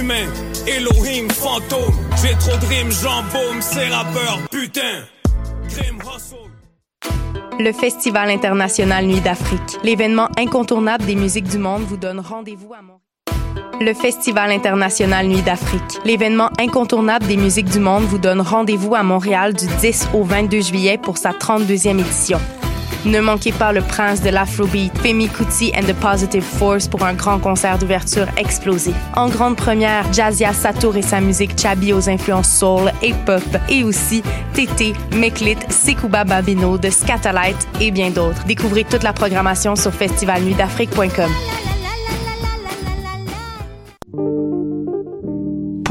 humain, Elohim, fantôme. J'ai trop de rimes, j'embaume ces rappeurs, putain. Le Festival international Nuit d'Afrique, l'événement incontournable des musiques du monde, vous donne rendez-vous à Montréal. Le Festival international Nuit d'Afrique, l'événement incontournable des musiques du monde, vous donne rendez-vous à Montréal du 10 au 22 juillet pour sa 32e édition. Ne manquez pas le prince de l'Afrobeat, Femi Kuti and the Positive Force pour un grand concert d'ouverture explosif. En grande première, Jazia Satour et sa musique Chabi aux influences soul et pop, et aussi Tété, Meklit, Sekouba Babino de Scatalight et bien d'autres. Découvrez toute la programmation sur festivalnuitdafrique.com.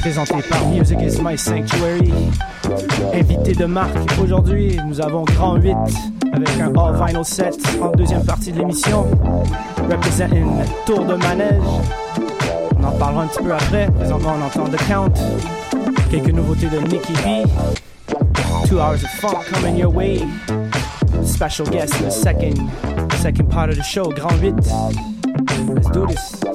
Présentée par Music is My Sanctuary. Invité de marque aujourd'hui, nous avons Grand 8 avec un all vinyl set en deuxième partie de l'émission. Representing Tour de Manège. On en parlera un petit peu après. Présentement, on entend The Count. Quelques nouveautés de Nicky B. Two hours of funk coming your way. Special guest in the second, second part of the show, Grand 8. Let's do this.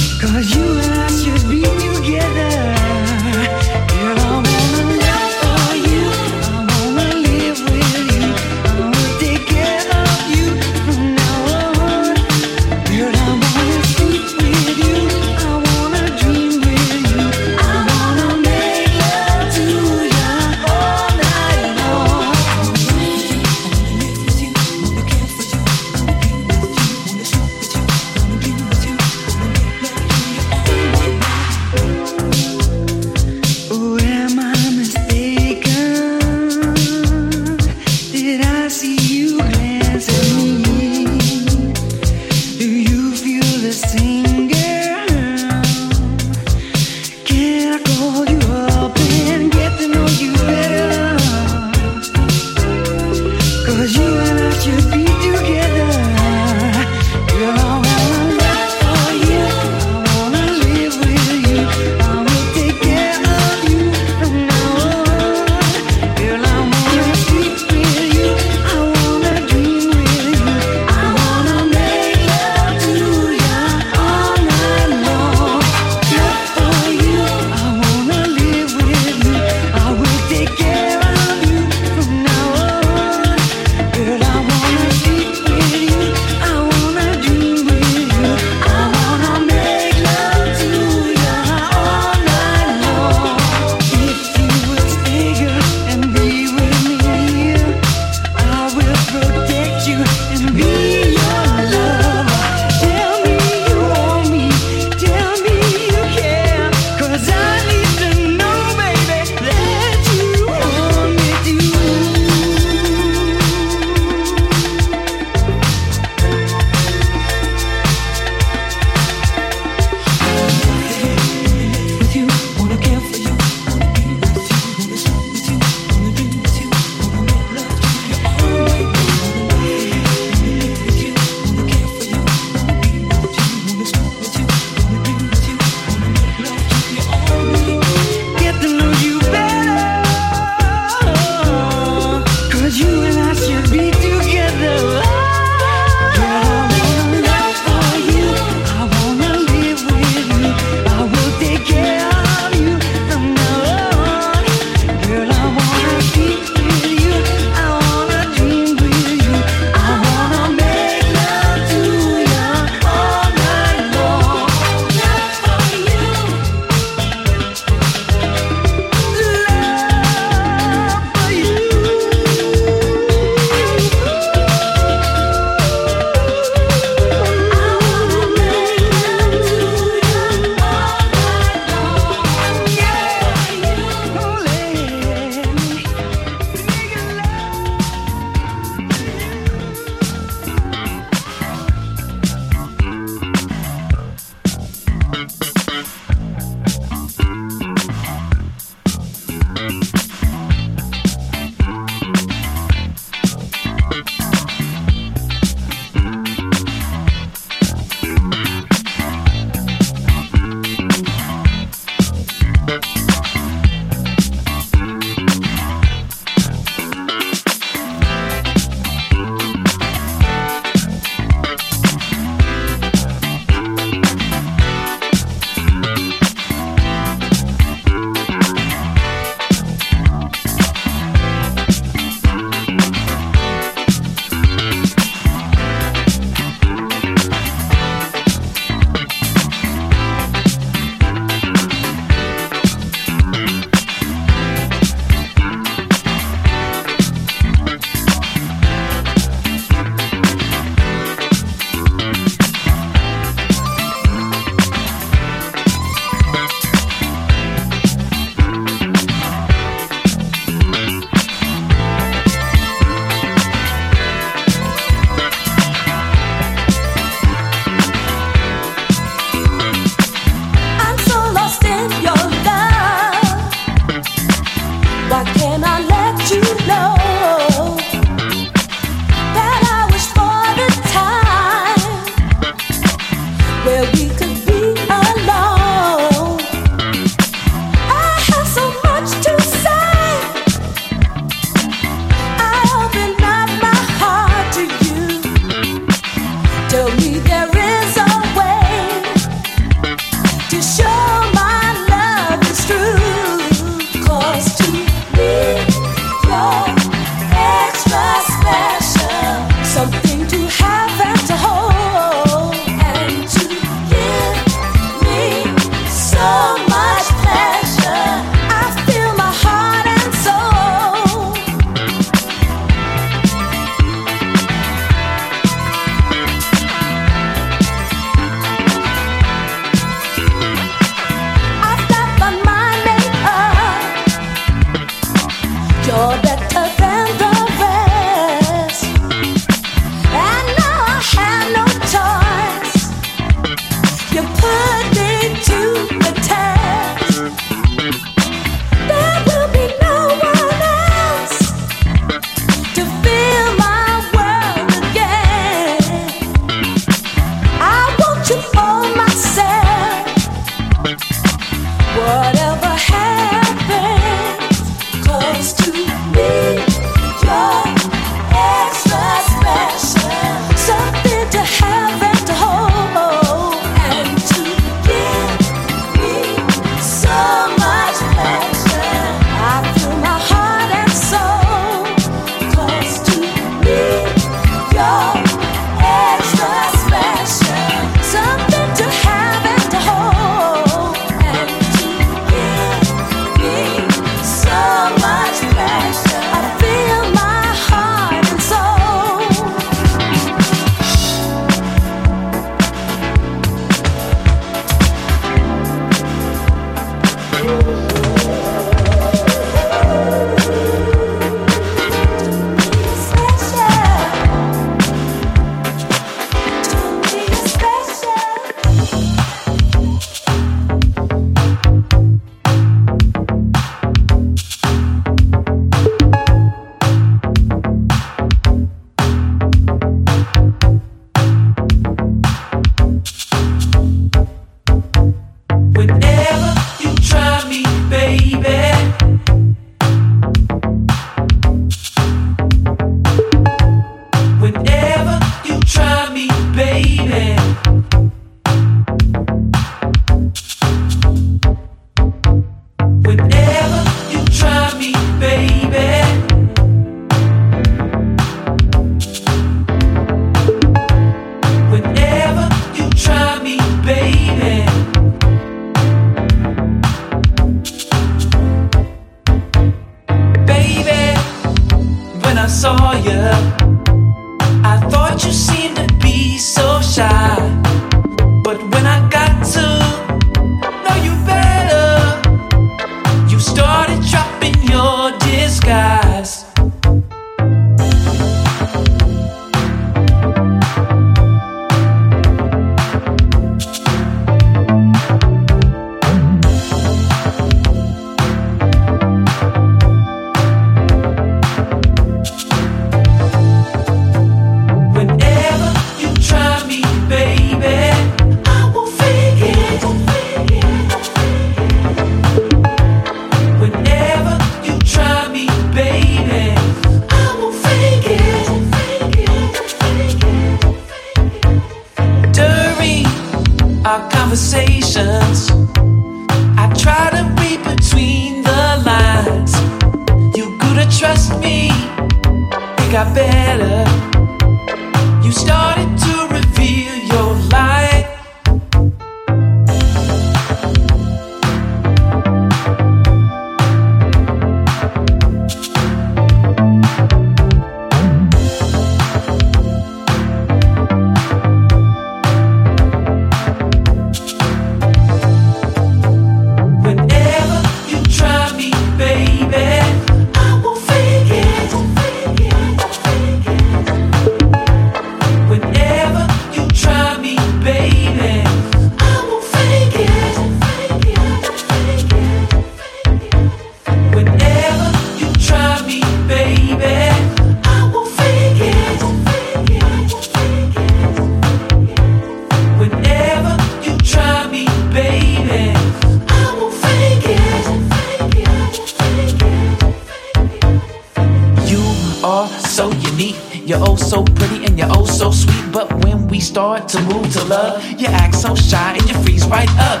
so pretty and you're oh so sweet. But when we start to move to love, you act so shy and you freeze right up.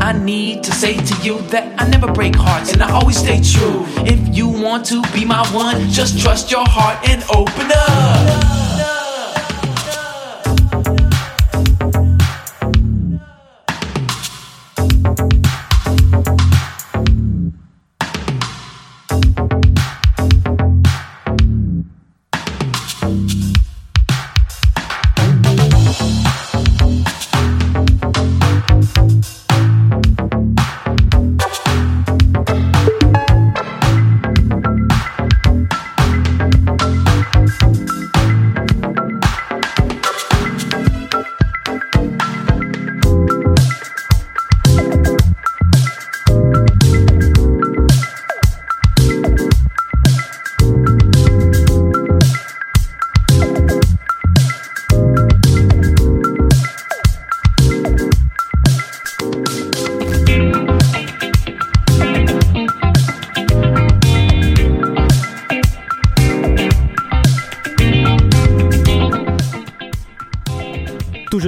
I need to say to you that I never break hearts and I always stay true. If you want to be my one, just trust your heart and open up.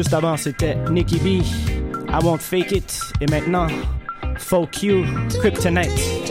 Juste avant, c'était Nicky B. I won't fake it. Et maintenant, Folk You, Kryptonite.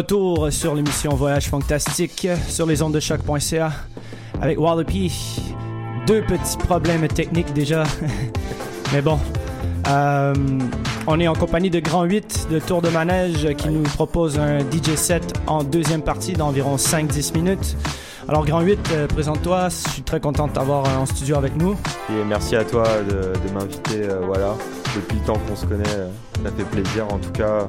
Retour sur l'émission Voyage Fantastique sur les ondes de choc.ca avec Wallopy. Deux petits problèmes techniques déjà. Mais bon. Euh, on est en compagnie de Grand 8 de Tour de Manège qui nous propose un DJ set en deuxième partie d'environ 5-10 minutes. Alors Grand 8, euh, présente-toi, je suis très content de t'avoir en studio avec nous. Et merci à toi de, m'inviter, euh, voilà. Depuis le temps qu'on se connaît, euh, ça fait plaisir. En tout cas,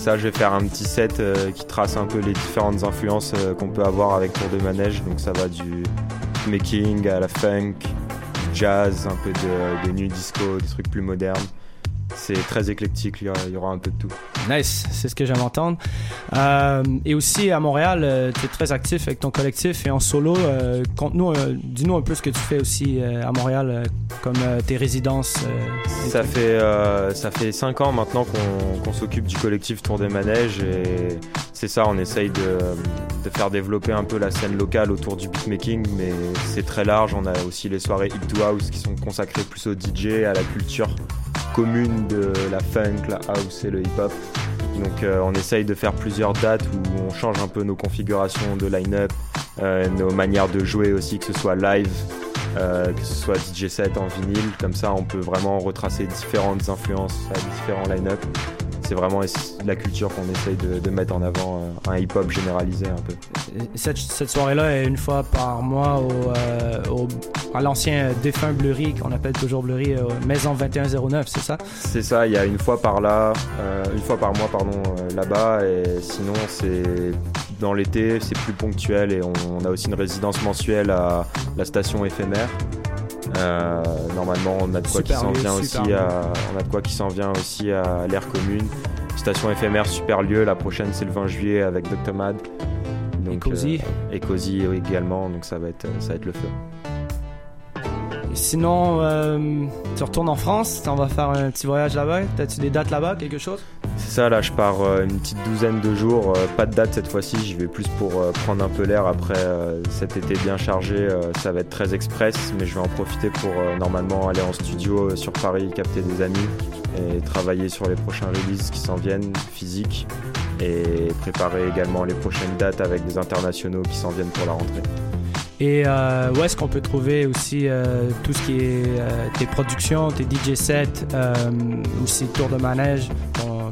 ça, je vais faire un petit set euh, qui trace un peu les différentes influences euh, qu'on peut avoir avec Tour de Manège. Donc ça va du making à la funk, jazz, un peu de, de new disco, des trucs plus modernes. C'est très éclectique, il y, aura, il y aura un peu de tout. Nice, c'est ce que j'aime entendre. Euh, et aussi à Montréal, tu es très actif avec ton collectif et en solo. Euh, euh, dis-nous un peu ce que tu fais aussi euh, à Montréal, euh, comme euh, tes résidences. euh, Ça fait, euh, ça fait 5 ans maintenant qu'on qu'on s'occupe du collectif Tour des Manèges et c'est ça, on essaye de, de faire développer un peu la scène locale autour du beatmaking, mais c'est très large. On a aussi les soirées Hip to House qui sont consacrées plus au DJ, à la culture commune de la funk, la house et le hip-hop. Donc euh, on essaye de faire plusieurs dates où on change un peu nos configurations de line-up, euh, nos manières de jouer aussi, que ce soit live, euh, que ce soit DJ set en vinyle, comme ça on peut vraiment retracer différentes influences à différents line-up. C'est vraiment la culture qu'on essaye de, de mettre en avant, euh, un hip-hop généralisé un peu. Cette, cette soirée-là est une fois par mois au, euh, au- à l'ancien défunt Bleury, qu'on appelle toujours Bleury, euh, Maison 2109, c'est ça? C'est ça, il y a une fois par là, euh, une fois par mois pardon, là-bas, et sinon c'est dans l'été, c'est plus ponctuel et on, on a aussi une résidence mensuelle à la station éphémère. Euh, normalement, on a de quoi qui s'en vient aussi à, on a de quoi qui s'en vient aussi à l'air commune. Station éphémère, super lieu. La prochaine c'est le 20 juillet avec Dr Mad. Donc, Et Cozy. euh, et Cozy également, donc ça va être, ça va être le feu. Et sinon, euh, tu retournes en France, on va faire un petit voyage là-bas. T'as-tu des dates là-bas, quelque chose? C'est ça, là je pars euh, une petite douzaine de jours, euh, pas de date cette fois-ci, j'y vais plus pour euh, prendre un peu l'air après cet été bien chargé, ça va être très express, mais je vais en profiter pour normalement aller en studio sur Paris, capter des amis et travailler sur les prochains releases qui s'en viennent, physiques, et préparer également les prochaines dates avec des internationaux qui s'en viennent pour la rentrée. Et euh, où est-ce qu'on peut trouver aussi euh, tout ce qui est euh, tes productions, tes DJ sets, aussi Tour de Manège,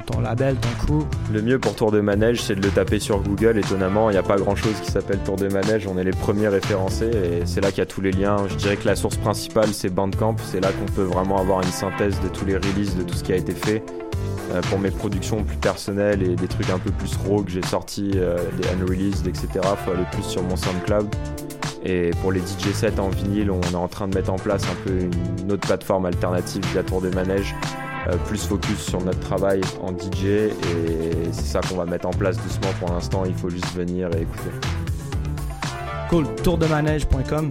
ton, label, ton crew? Le mieux pour Tour de Manège, c'est de le taper sur Google. Étonnamment, il n'y a pas grand chose qui s'appelle Tour de Manège. On est les premiers référencés et c'est là qu'il y a tous les liens. Je dirais que la source principale, c'est Bandcamp. C'est là qu'on peut vraiment avoir une synthèse de tous les releases, de tout ce qui a été fait. Pour mes productions plus personnelles et des trucs un peu plus raw que j'ai sortis, des unreleased, etc., faut aller plus sur mon SoundCloud. Et pour les DJ sets en vinyle, on est en train de mettre en place un peu une autre plateforme alternative via Tour de Manège euh, plus focus sur notre travail en DJ et c'est ça qu'on va mettre en place doucement pour l'instant. Il faut juste venir et écouter. Cool, tourdemanège.com.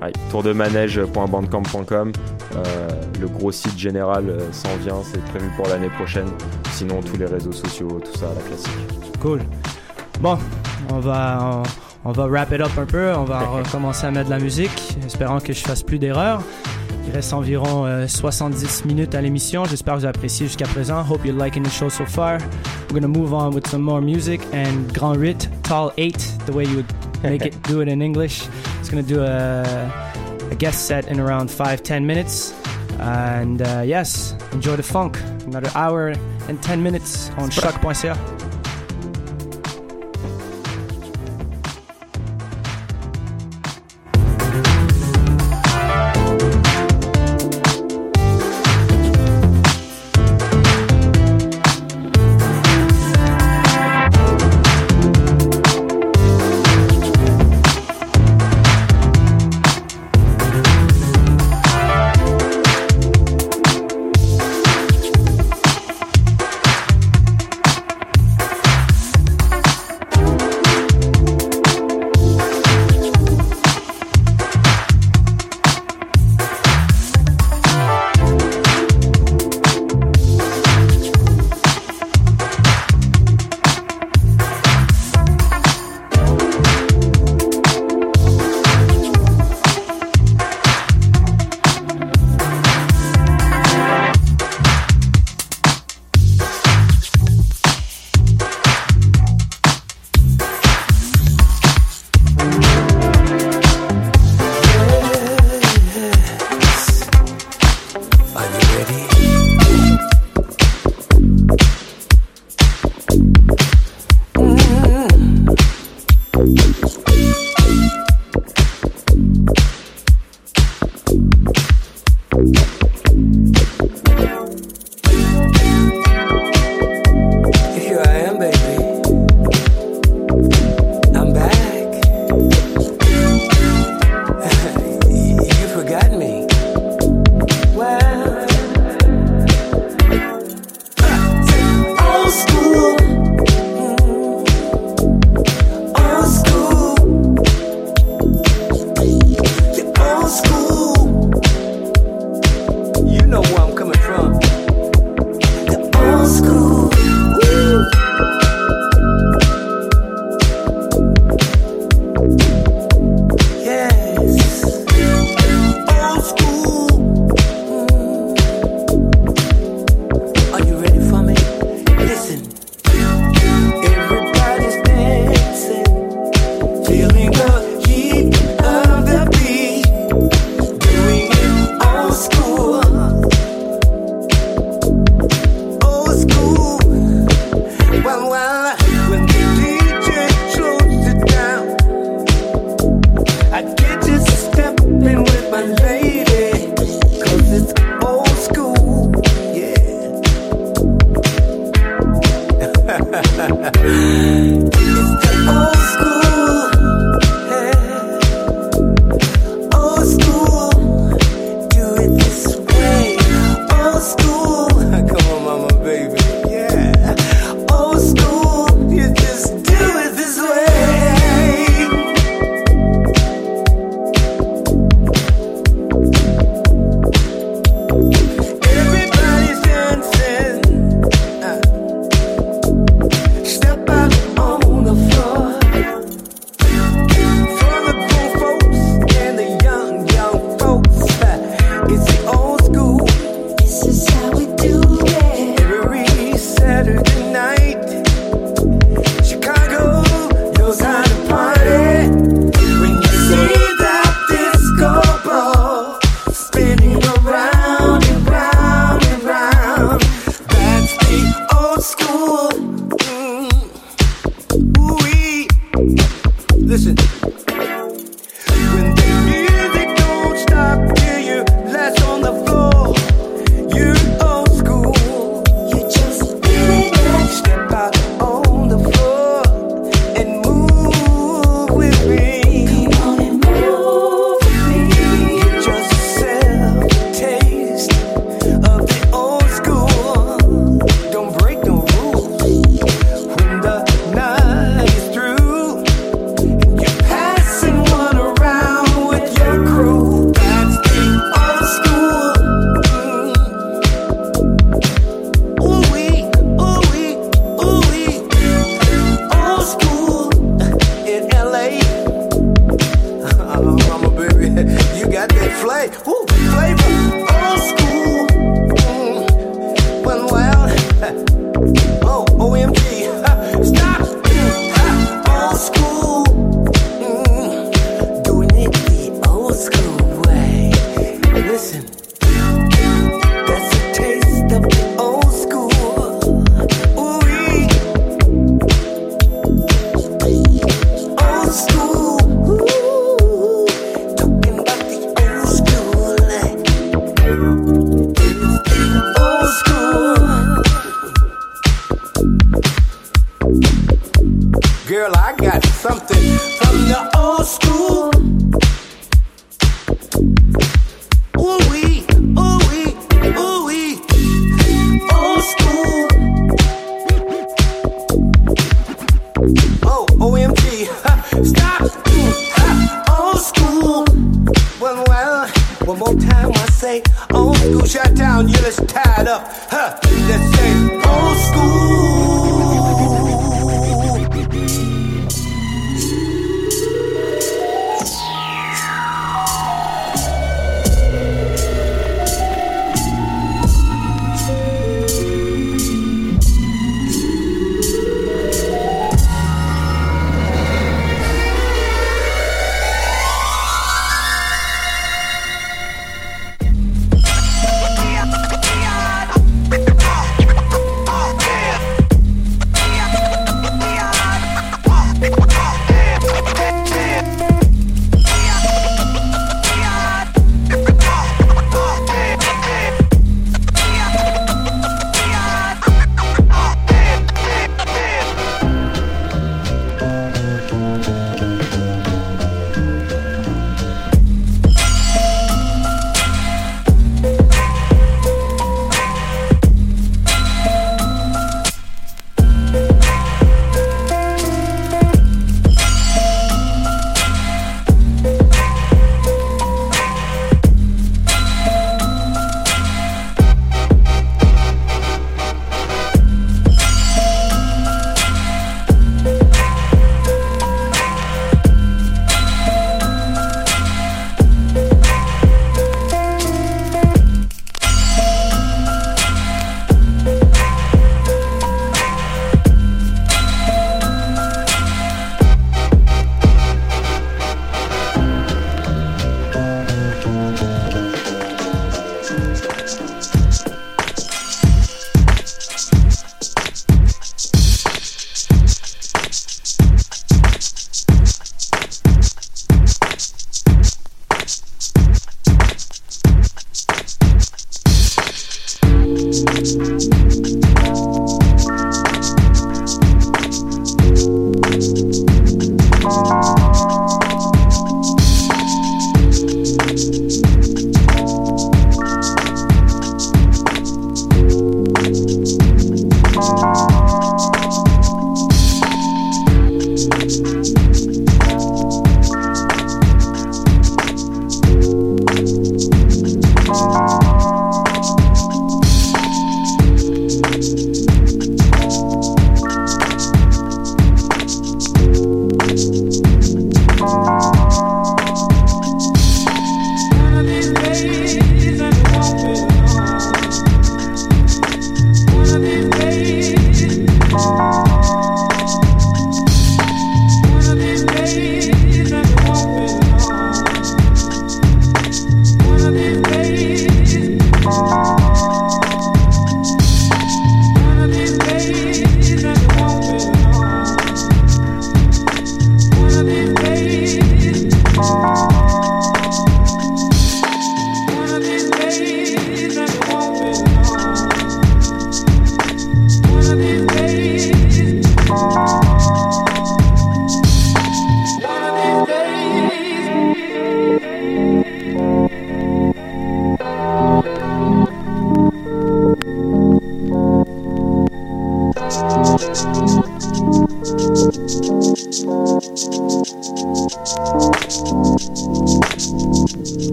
Ouais, tourdemanège.bandcamp.com. Euh, le gros site général euh, s'en vient, c'est prévu pour l'année prochaine. Sinon, tous les réseaux sociaux, tout ça, la classique. Cool. Bon, on va, on, on va wrap it up un peu. On va recommencer à mettre de la musique, espérant que je fasse plus d'erreurs. Il reste environ euh, 70 minutes à l'émission. J'espère que vous appréciez jusqu'à présent. Hope you're liking the show so far. We're gonna move on with some more music and Grand Rit, Tall 8, the way you would make it, do it in English. It's gonna do a, a guest set in around 5-10 minutes. And uh, yes, enjoy the funk. Another hour and 10 minutes on choc.ca.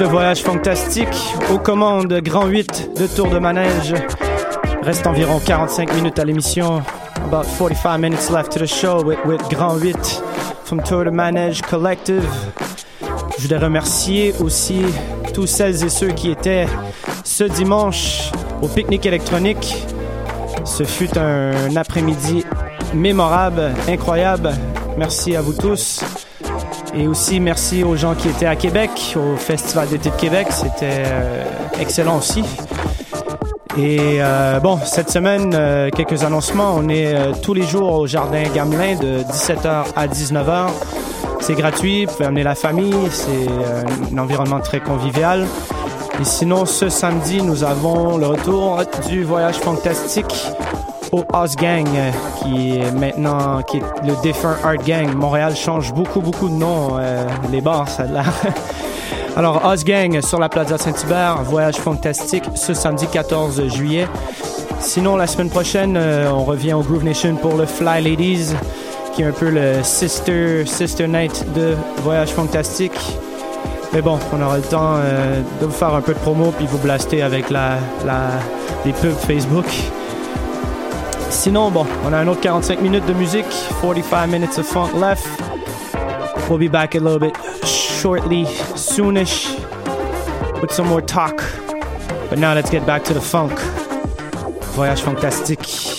le voyage fantastique aux commandes Grand 8 de Tour de Manège. Reste environ 45 minutes à l'émission. About 45 minutes left to the show with, with Grand 8 from Tour de Manège Collective. Je voudrais remercier aussi tous celles et ceux qui étaient ce dimanche au pique-nique électronique. Ce fut un après-midi mémorable, incroyable. Merci à vous tous. Et aussi merci aux gens qui étaient à Québec, au Festival d'été de Québec. C'était euh, excellent aussi. Et euh, bon, cette semaine, euh, quelques annoncements. On est euh, tous les jours au Jardin Gamelin de 17h à 19h. C'est gratuit, vous pouvez amener la famille, c'est euh, un environnement très convivial. Et sinon, ce samedi, nous avons le retour du voyage fantastique au Oz Gang, euh, qui est maintenant qui le défunt Art Gang. Montréal change beaucoup, beaucoup de nom. euh, les bars, l'air. Alors, Oz Gang sur la Plaza Saint-Hubert, voyage fantastique ce samedi 14 juillet. Sinon, la semaine prochaine, euh, on revient au Groove Nation pour le Fly Ladies, qui est un peu le sister, sister night de voyage fantastique. Mais bon, on aura le temps de vous faire un peu de promo puis vous blaster avec la, les pubs Facebook. Sinon, bon, on a un autre 45 minutes de musique, 45 minutes of funk left. We'll be back a little bit shortly, soonish, with some more talk. But now let's get back to the funk. Voyage fantastique.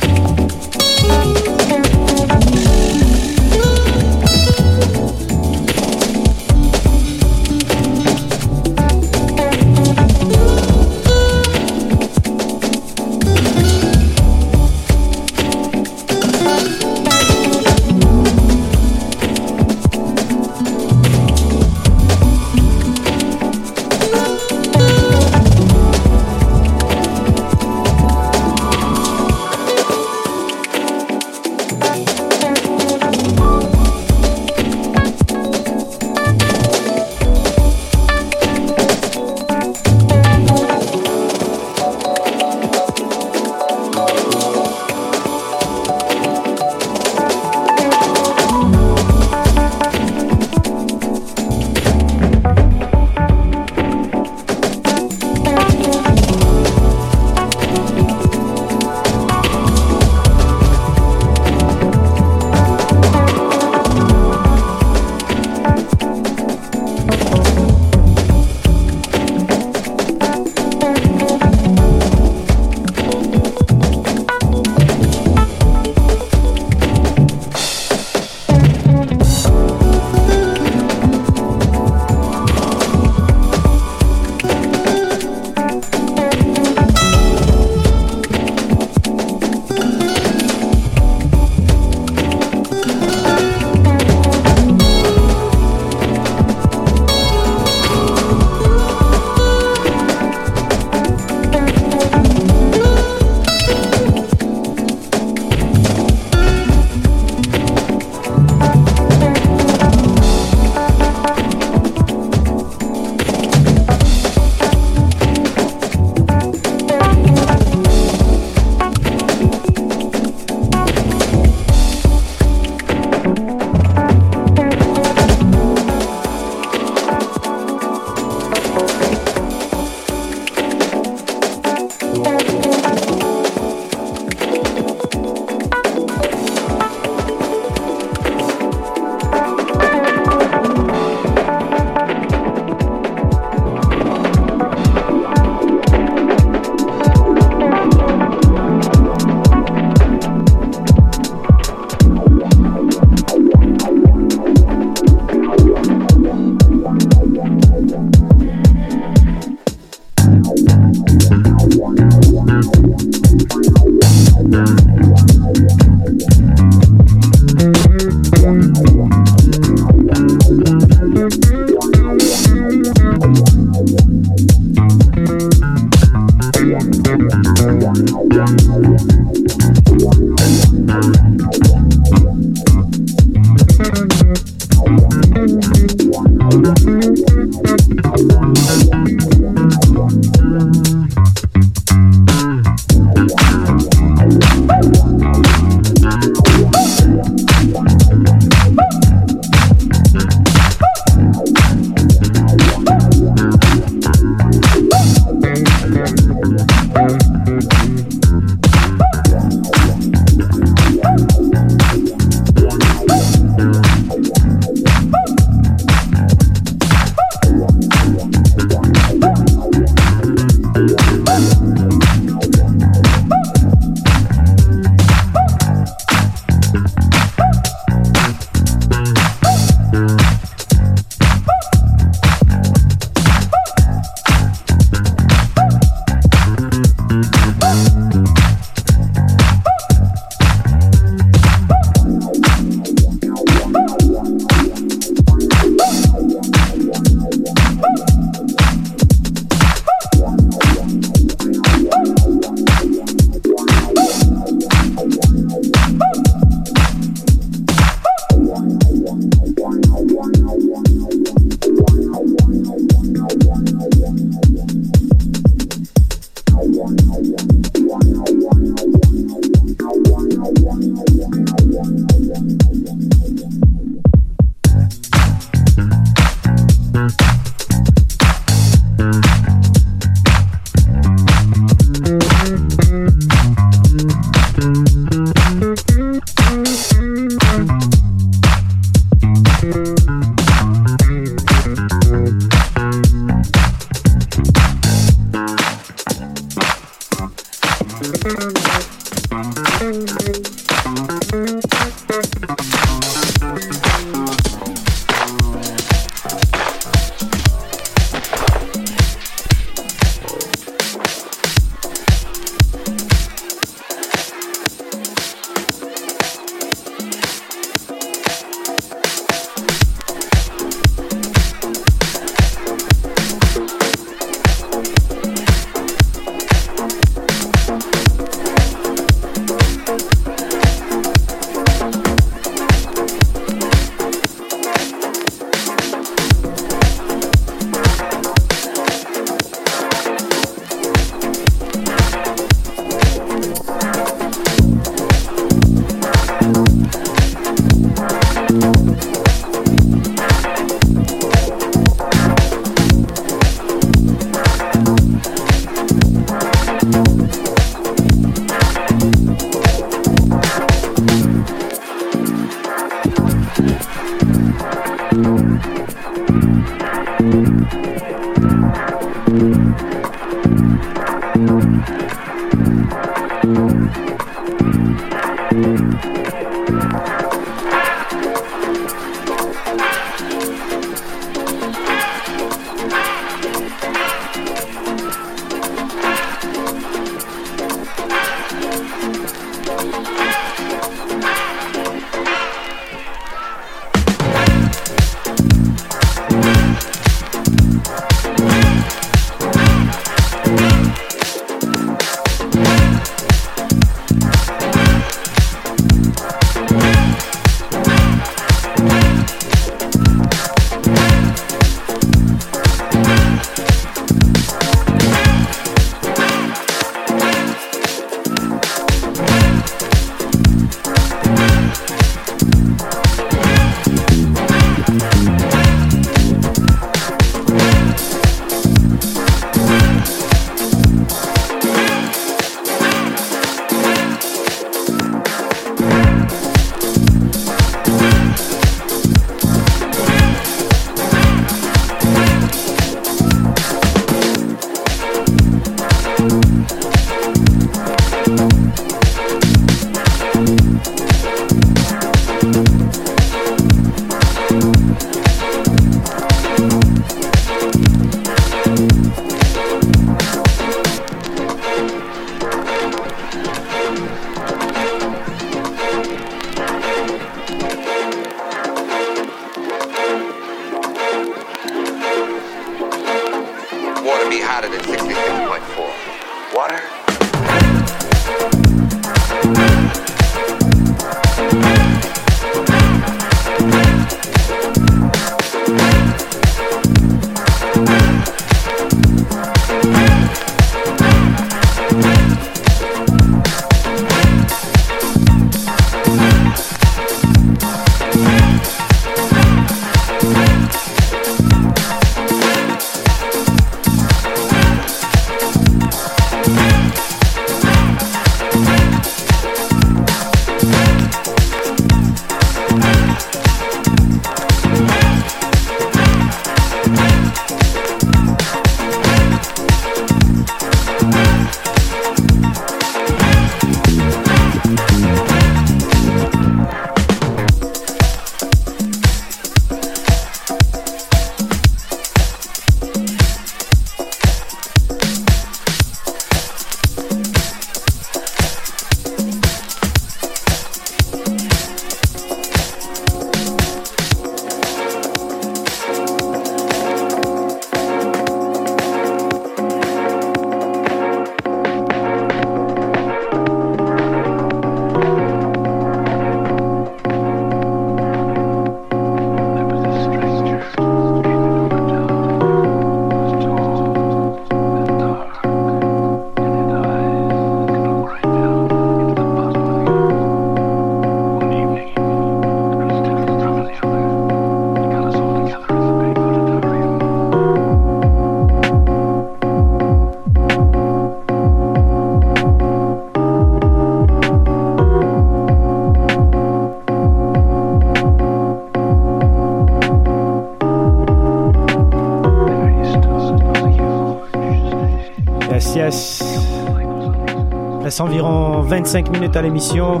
25 minutes à l'émission.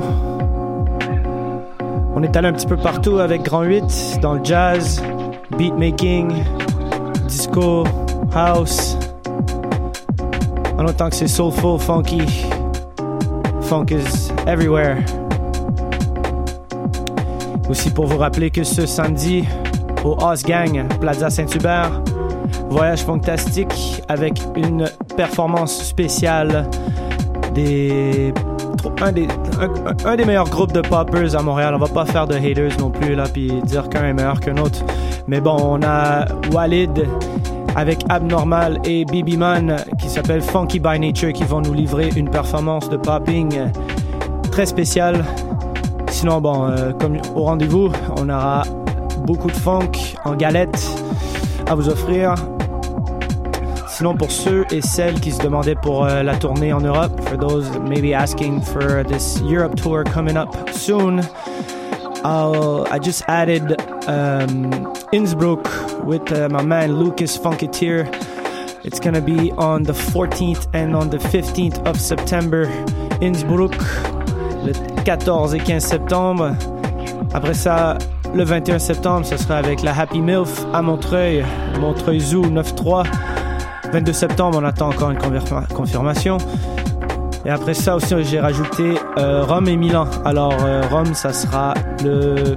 On est allé un petit peu partout avec Grand 8, dans le jazz, beatmaking, disco, house. En autant que c'est soulful, funky. Funk is everywhere. Aussi pour vous rappeler que ce samedi, au House Gang, Plaza Saint-Hubert, voyage fantastique avec une performance spéciale des un des, meilleurs groupes de poppers à Montréal. On va pas faire de haters non plus là puis dire qu'un est meilleur qu'un autre. Mais bon, on a Walid avec Abnormal et Bibi Man qui s'appelle Funky by Nature qui vont nous livrer une performance de popping très spéciale. Sinon, bon, euh, comme au rendez-vous, on aura beaucoup de funk en galette à vous offrir. Pour ceux et celles qui se demandaient pour euh, la tournée en Europe, for those maybe asking for this Europe tour coming up soon, I'll, I just added um, Innsbruck with uh, my man Lucas Funketeer. It's gonna be on the 14th and on the 15th of September, Innsbruck, le 14 et 15 septembre. Après ça, le 21 septembre, ce sera avec la Happy MILF à Montreuil, Montreuil Zoo 9-3. 22 septembre, on attend encore une confirmation. Et après ça aussi, j'ai rajouté euh, Rome et Milan. Alors, euh, Rome, ça sera le.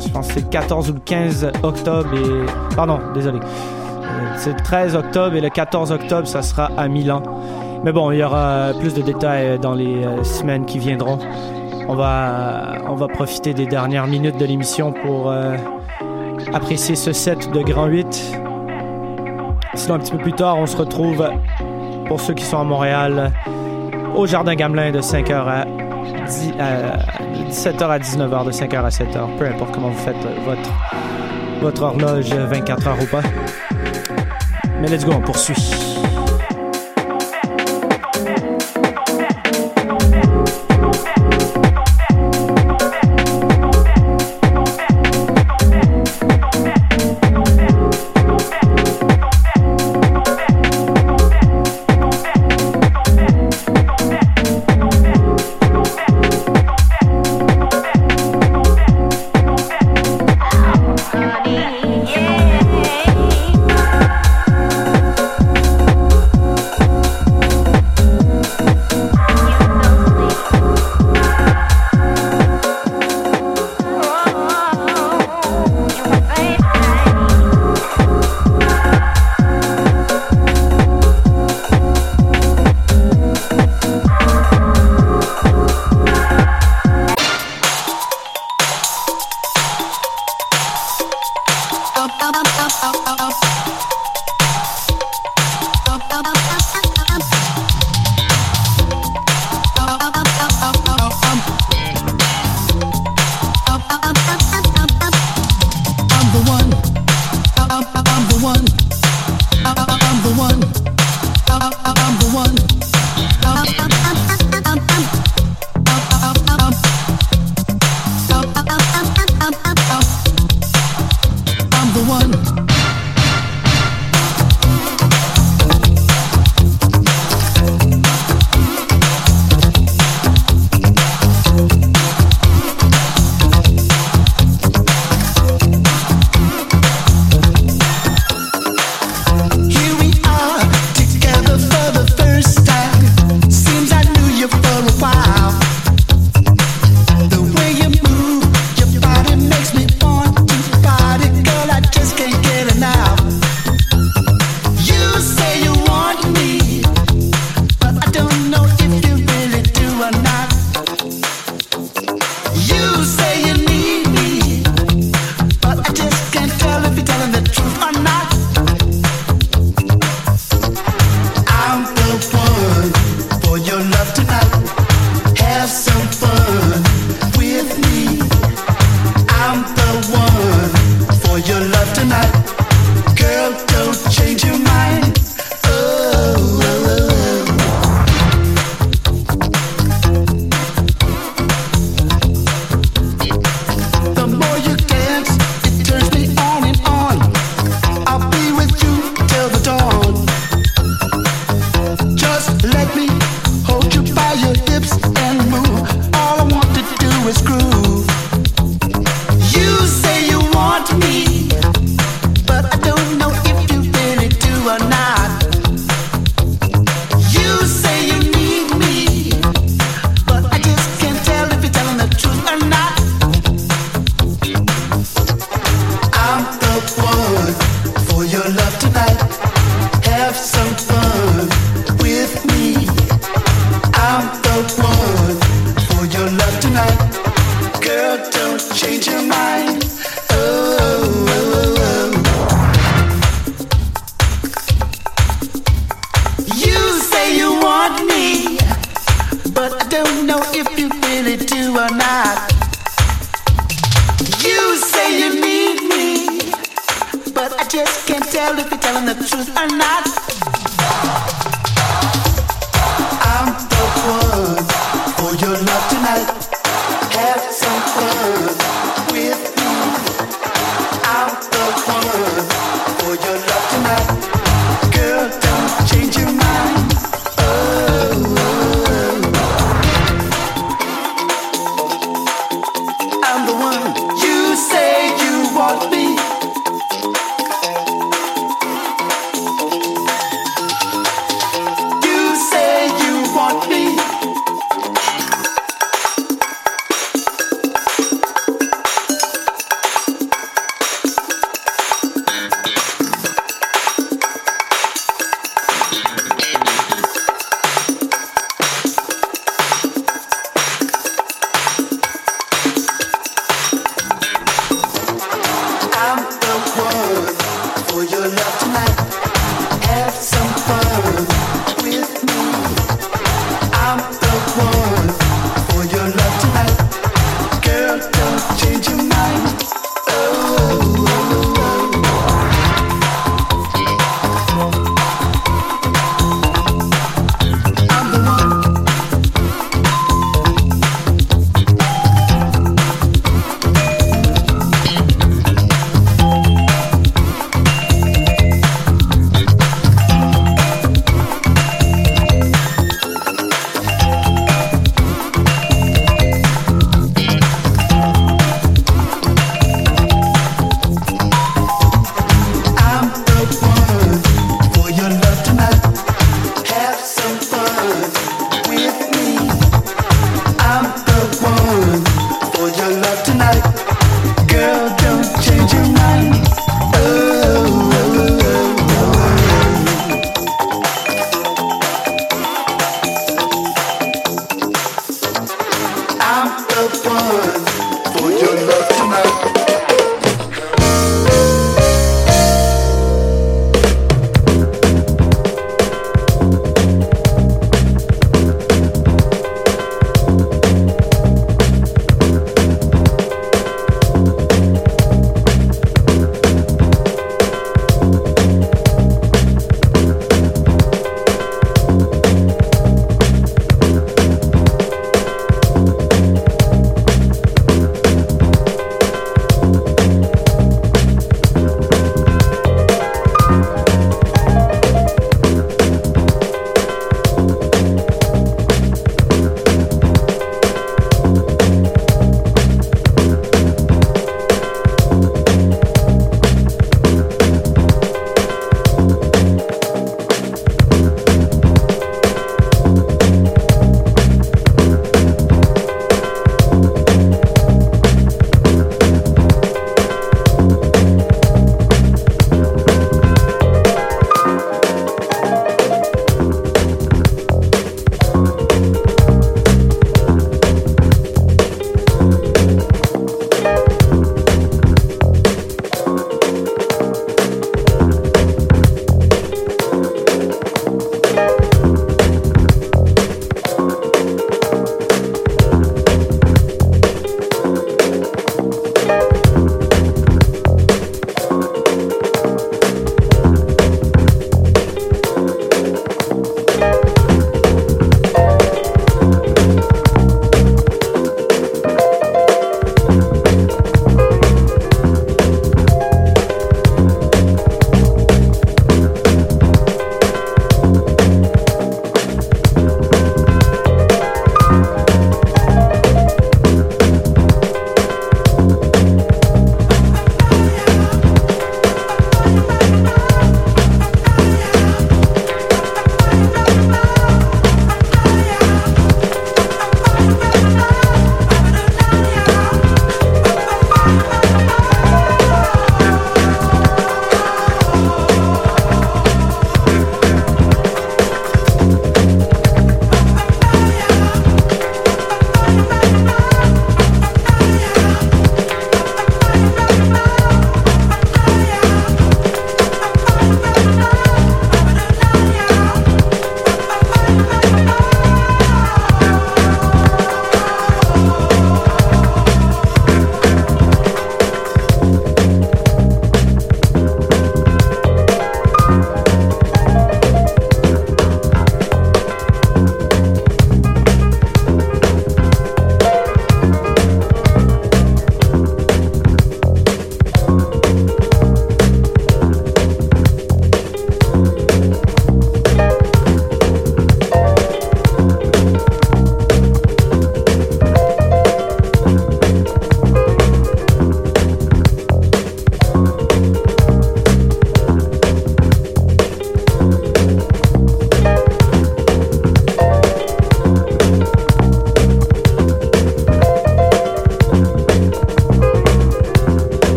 Je pense c'est le 14 ou le 15 octobre. Et... Pardon, désolé. Euh, c'est le 13 octobre et le 14 octobre, ça sera à Milan. Mais bon, il y aura plus de détails dans les semaines qui viendront. On va, on va profiter des dernières minutes de l'émission pour apprécier ce set de Grand 8. Sinon, un petit peu plus tard, on se retrouve pour ceux qui sont à Montréal au Jardin Gamelin de 5h à 10, euh, 17h à 19h, de 5h à 7h, peu importe comment vous faites votre, votre horloge 24 heures ou pas. Mais let's go, on poursuit.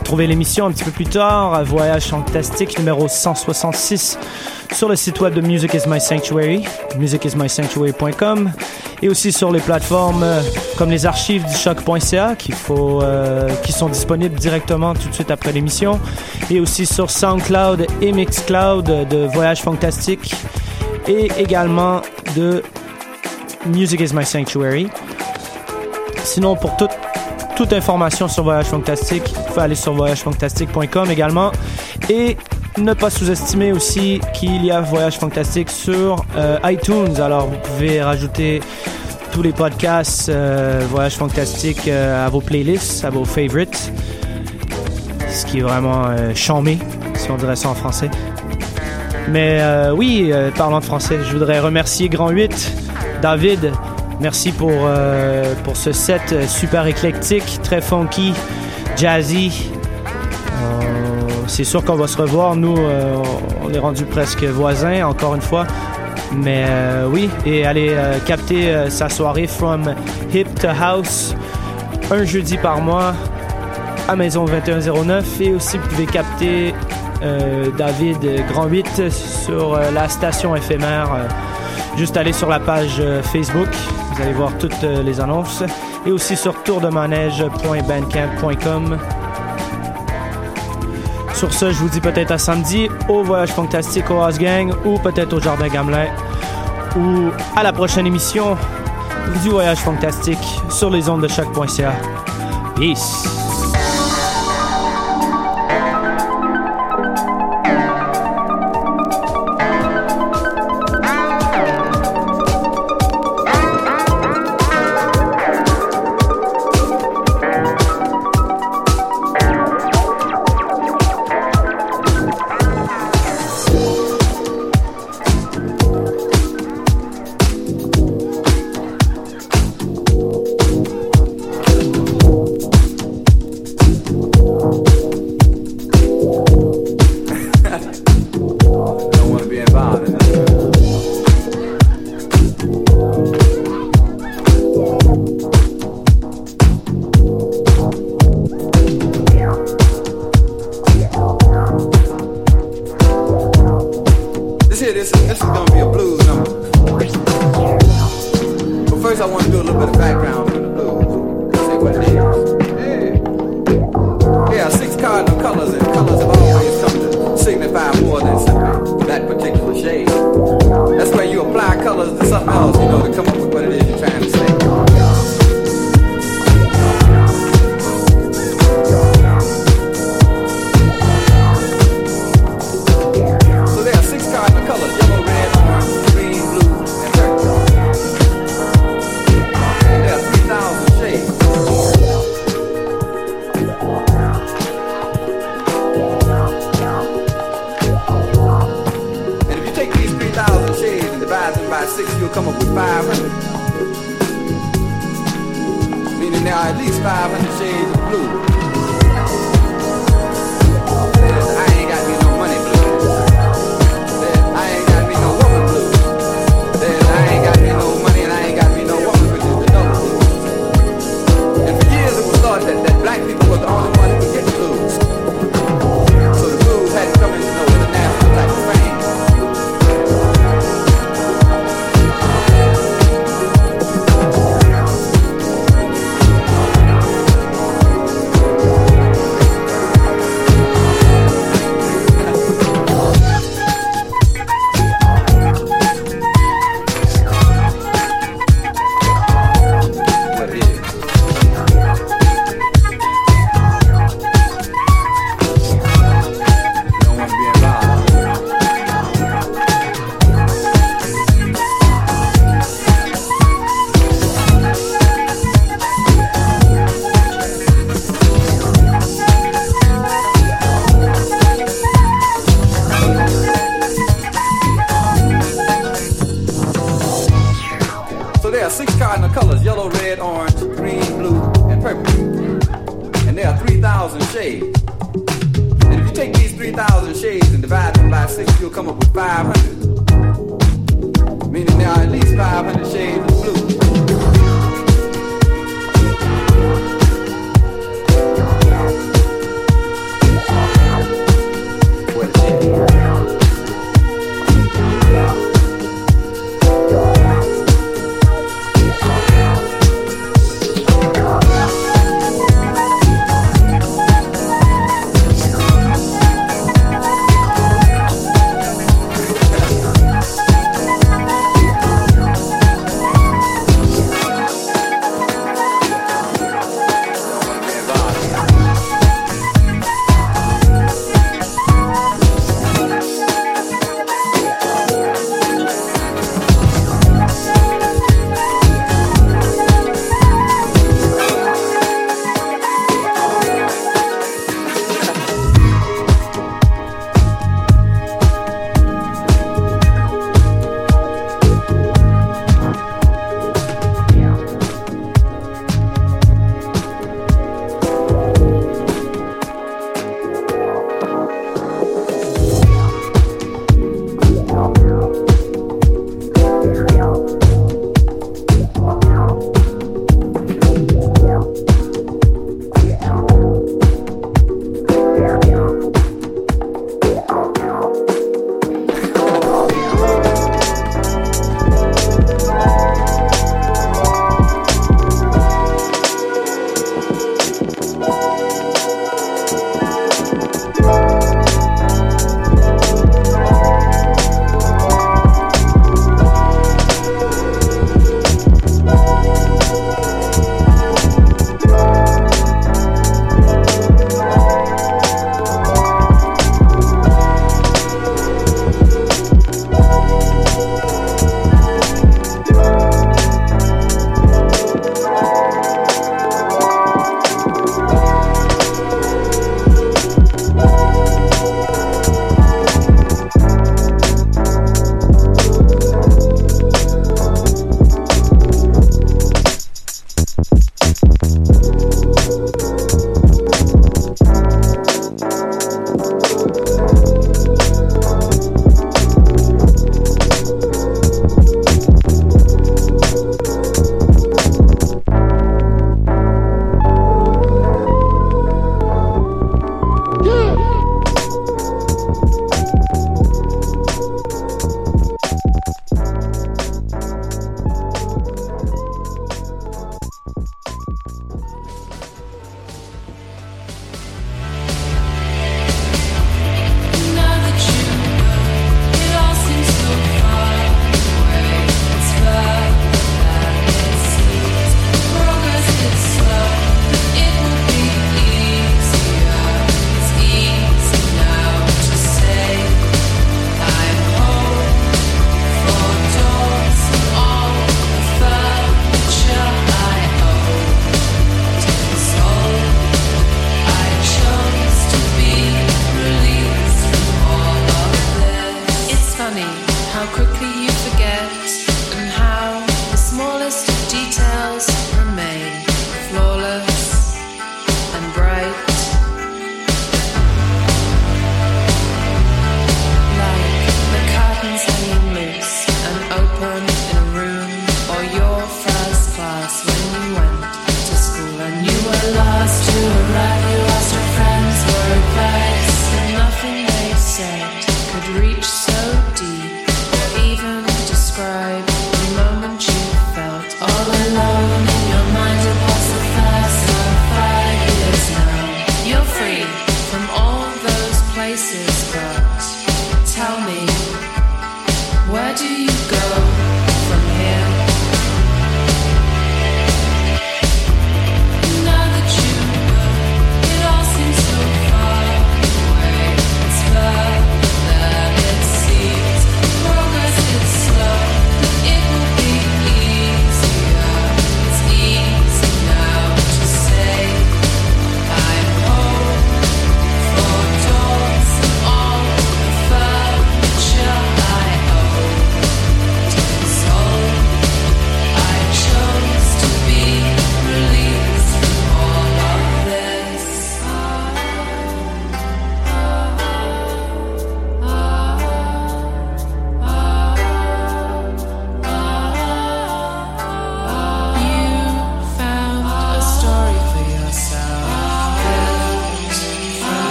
Pouvoir l'émission un petit peu plus tard, Voyage Fantastique numéro 166 sur le site web de Music is My Sanctuary, musicismysanctuary.com et aussi sur les plateformes euh, comme les archives du choc.ca euh, qui sont disponibles directement tout de suite après l'émission et aussi sur SoundCloud et Mixcloud de Voyage Fantastique et également de Music is My Sanctuary. Sinon, pour toute, toute information sur Voyage Fantastique, aller sur voyagefantastique.com également. Et ne pas sous-estimer aussi qu'il y a Voyage Fantastique sur euh, iTunes. Alors, vous pouvez rajouter tous les podcasts euh, Voyage Fantastique euh, à vos playlists, à vos favorites. Ce qui est vraiment chambé, si on dirait ça en français. Mais oui, parlant de français, je voudrais remercier Grand 8, David, Merci pour, pour ce set super éclectique, très funky, jazzy. Euh, c'est sûr qu'on va se revoir. Nous, euh, on est rendu presque voisins, encore une fois. Mais oui, et allez capter sa soirée From Hip to House un jeudi par mois à Maison 2109. Et aussi, vous pouvez capter David Grand 8 sur la station éphémère. juste aller sur la page Facebook vous allez voir toutes euh, les annonces. Et aussi sur tourdemanège.bandcamp.com. Sur ce, je vous dis peut-être à samedi au Voyage Fantastique au House Gang ou peut-être au Jardin Gamelin ou à la prochaine émission du Voyage Fantastique sur les ondes de chaque.ca. Peace!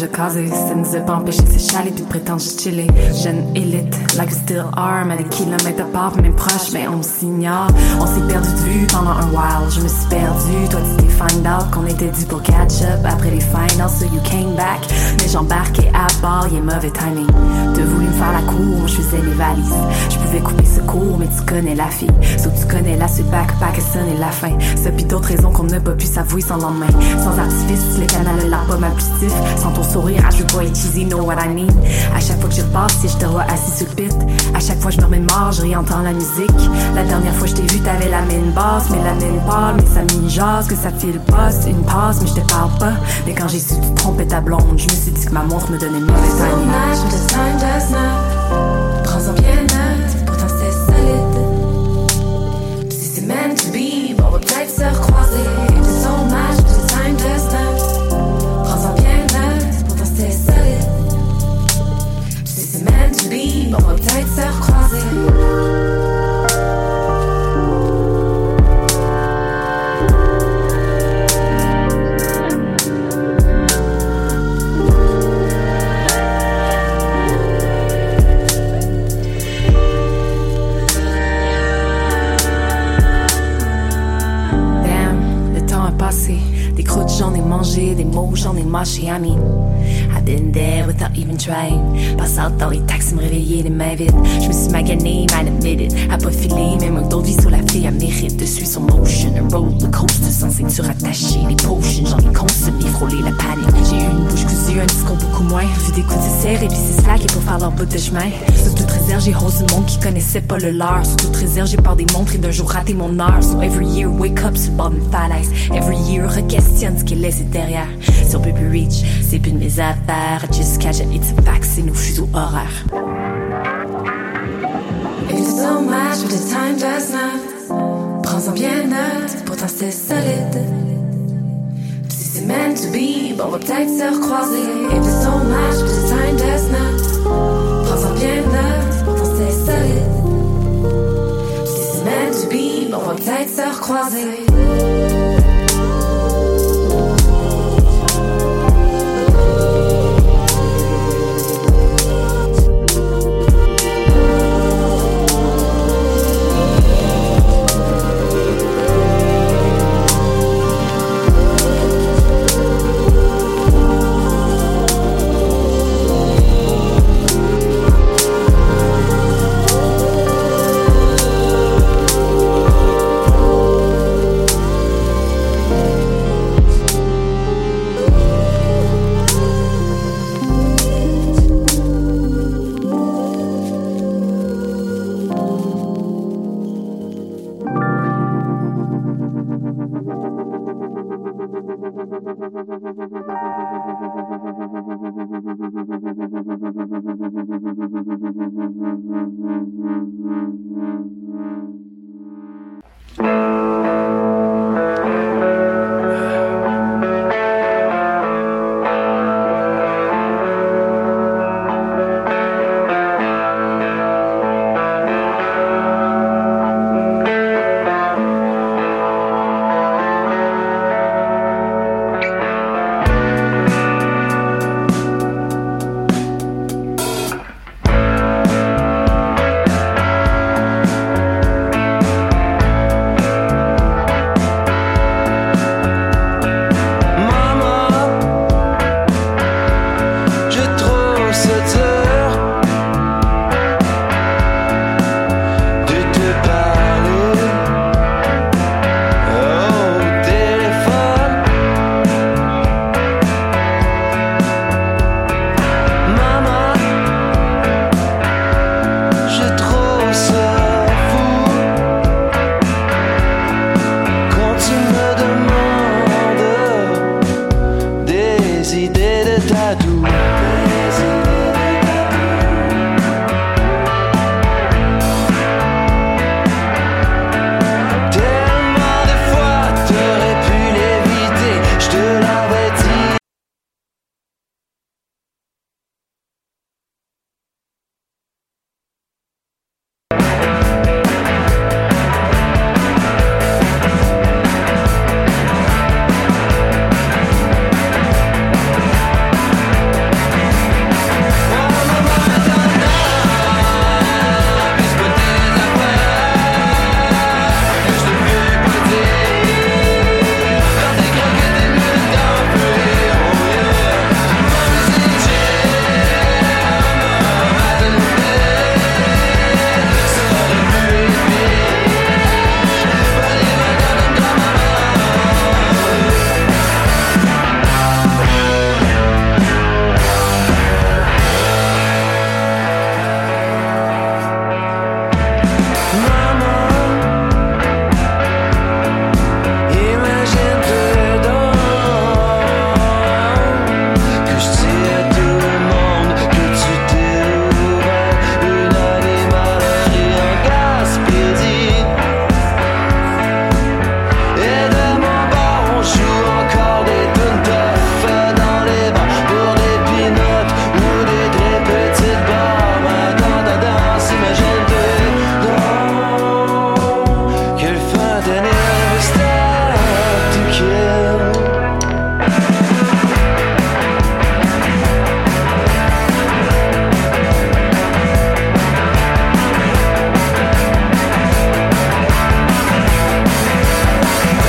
Déjà casé. Ça nous a pas empêché de s'échaler puis de prétendre chiller. Jeune élite, like still are, mais des kilomètres à part, même proche, mais on s'ignore. On s'est perdu de vue pendant un while. Je me suis perdu, toi tu t'es find out qu'on était dû pour catch up après les finals, so you came back. Mais j'embarquais à bord, y'a mauvais timing. T'as voulu me faire la cour, je faisais les valises. Je pouvais couper ce cours, mais tu connais la fille. So tu connais la suite backpack sonne et la fin. Ça pis d'autres raisons qu'on n'a pas pu s'avouer sans lendemain. Sans artifice, le canal l'a pas mal plus. Sans ton sourire, ah, je veux pas être cheesy, know what I mean? À chaque fois que je repasse, si je te vois assis sur le pit. À chaque fois je me remémore, je réentends la musique. La dernière fois je t'ai vu, t'avais la mine basse, mais la mine pâle, mais ça me jase, que ça file pas, c'est une passe, mais je te parle pas. Mais quand j'ai su tu trompais ta blonde, je me suis dit que ma montre me donnait mauvais timing. Prends-en bien note, pourtant c'est solide. Si c'est meant to be, on va peut-être se recroiser. Mashiani. Without even trying. Passe out dans les taxis, me réveiller les mains vides. Je me suis magané, man admit it. À pas filer, même vie sur la fille, elle mérite de suivre son motion. Un roller coaster sans ceinture attachée. Les potions, j'en ai consommé, frôlé la panique. J'ai eu une bouche cousue, un discours beaucoup moins. Vu des coups de serre et puis c'est slack et pour faire leur bout de chemin. Sous toute réserve, j'ai rose du monde qui connaissait pas le leur. Sous toute réserve, j'ai peur des montres et d'un jour rater mon heure. So every year, wake up sur le bord. Every year, re-questionne ce qui est laissé derrière. Sur Baby Reach, c'est plus de mes affaires terre jusqu'à je hit vaccine nos fuseaux horaires. It's so much, but the time does not. Prends-en bien note, pourtant c'est solide. Pis si c'est meant to be, bon, on va peut-être se recroiser. It's so much, the time does not. Prends-en bien note, pourtant c'est solide. Pis si c'est meant to be, bon, on va peut-être se recroiser.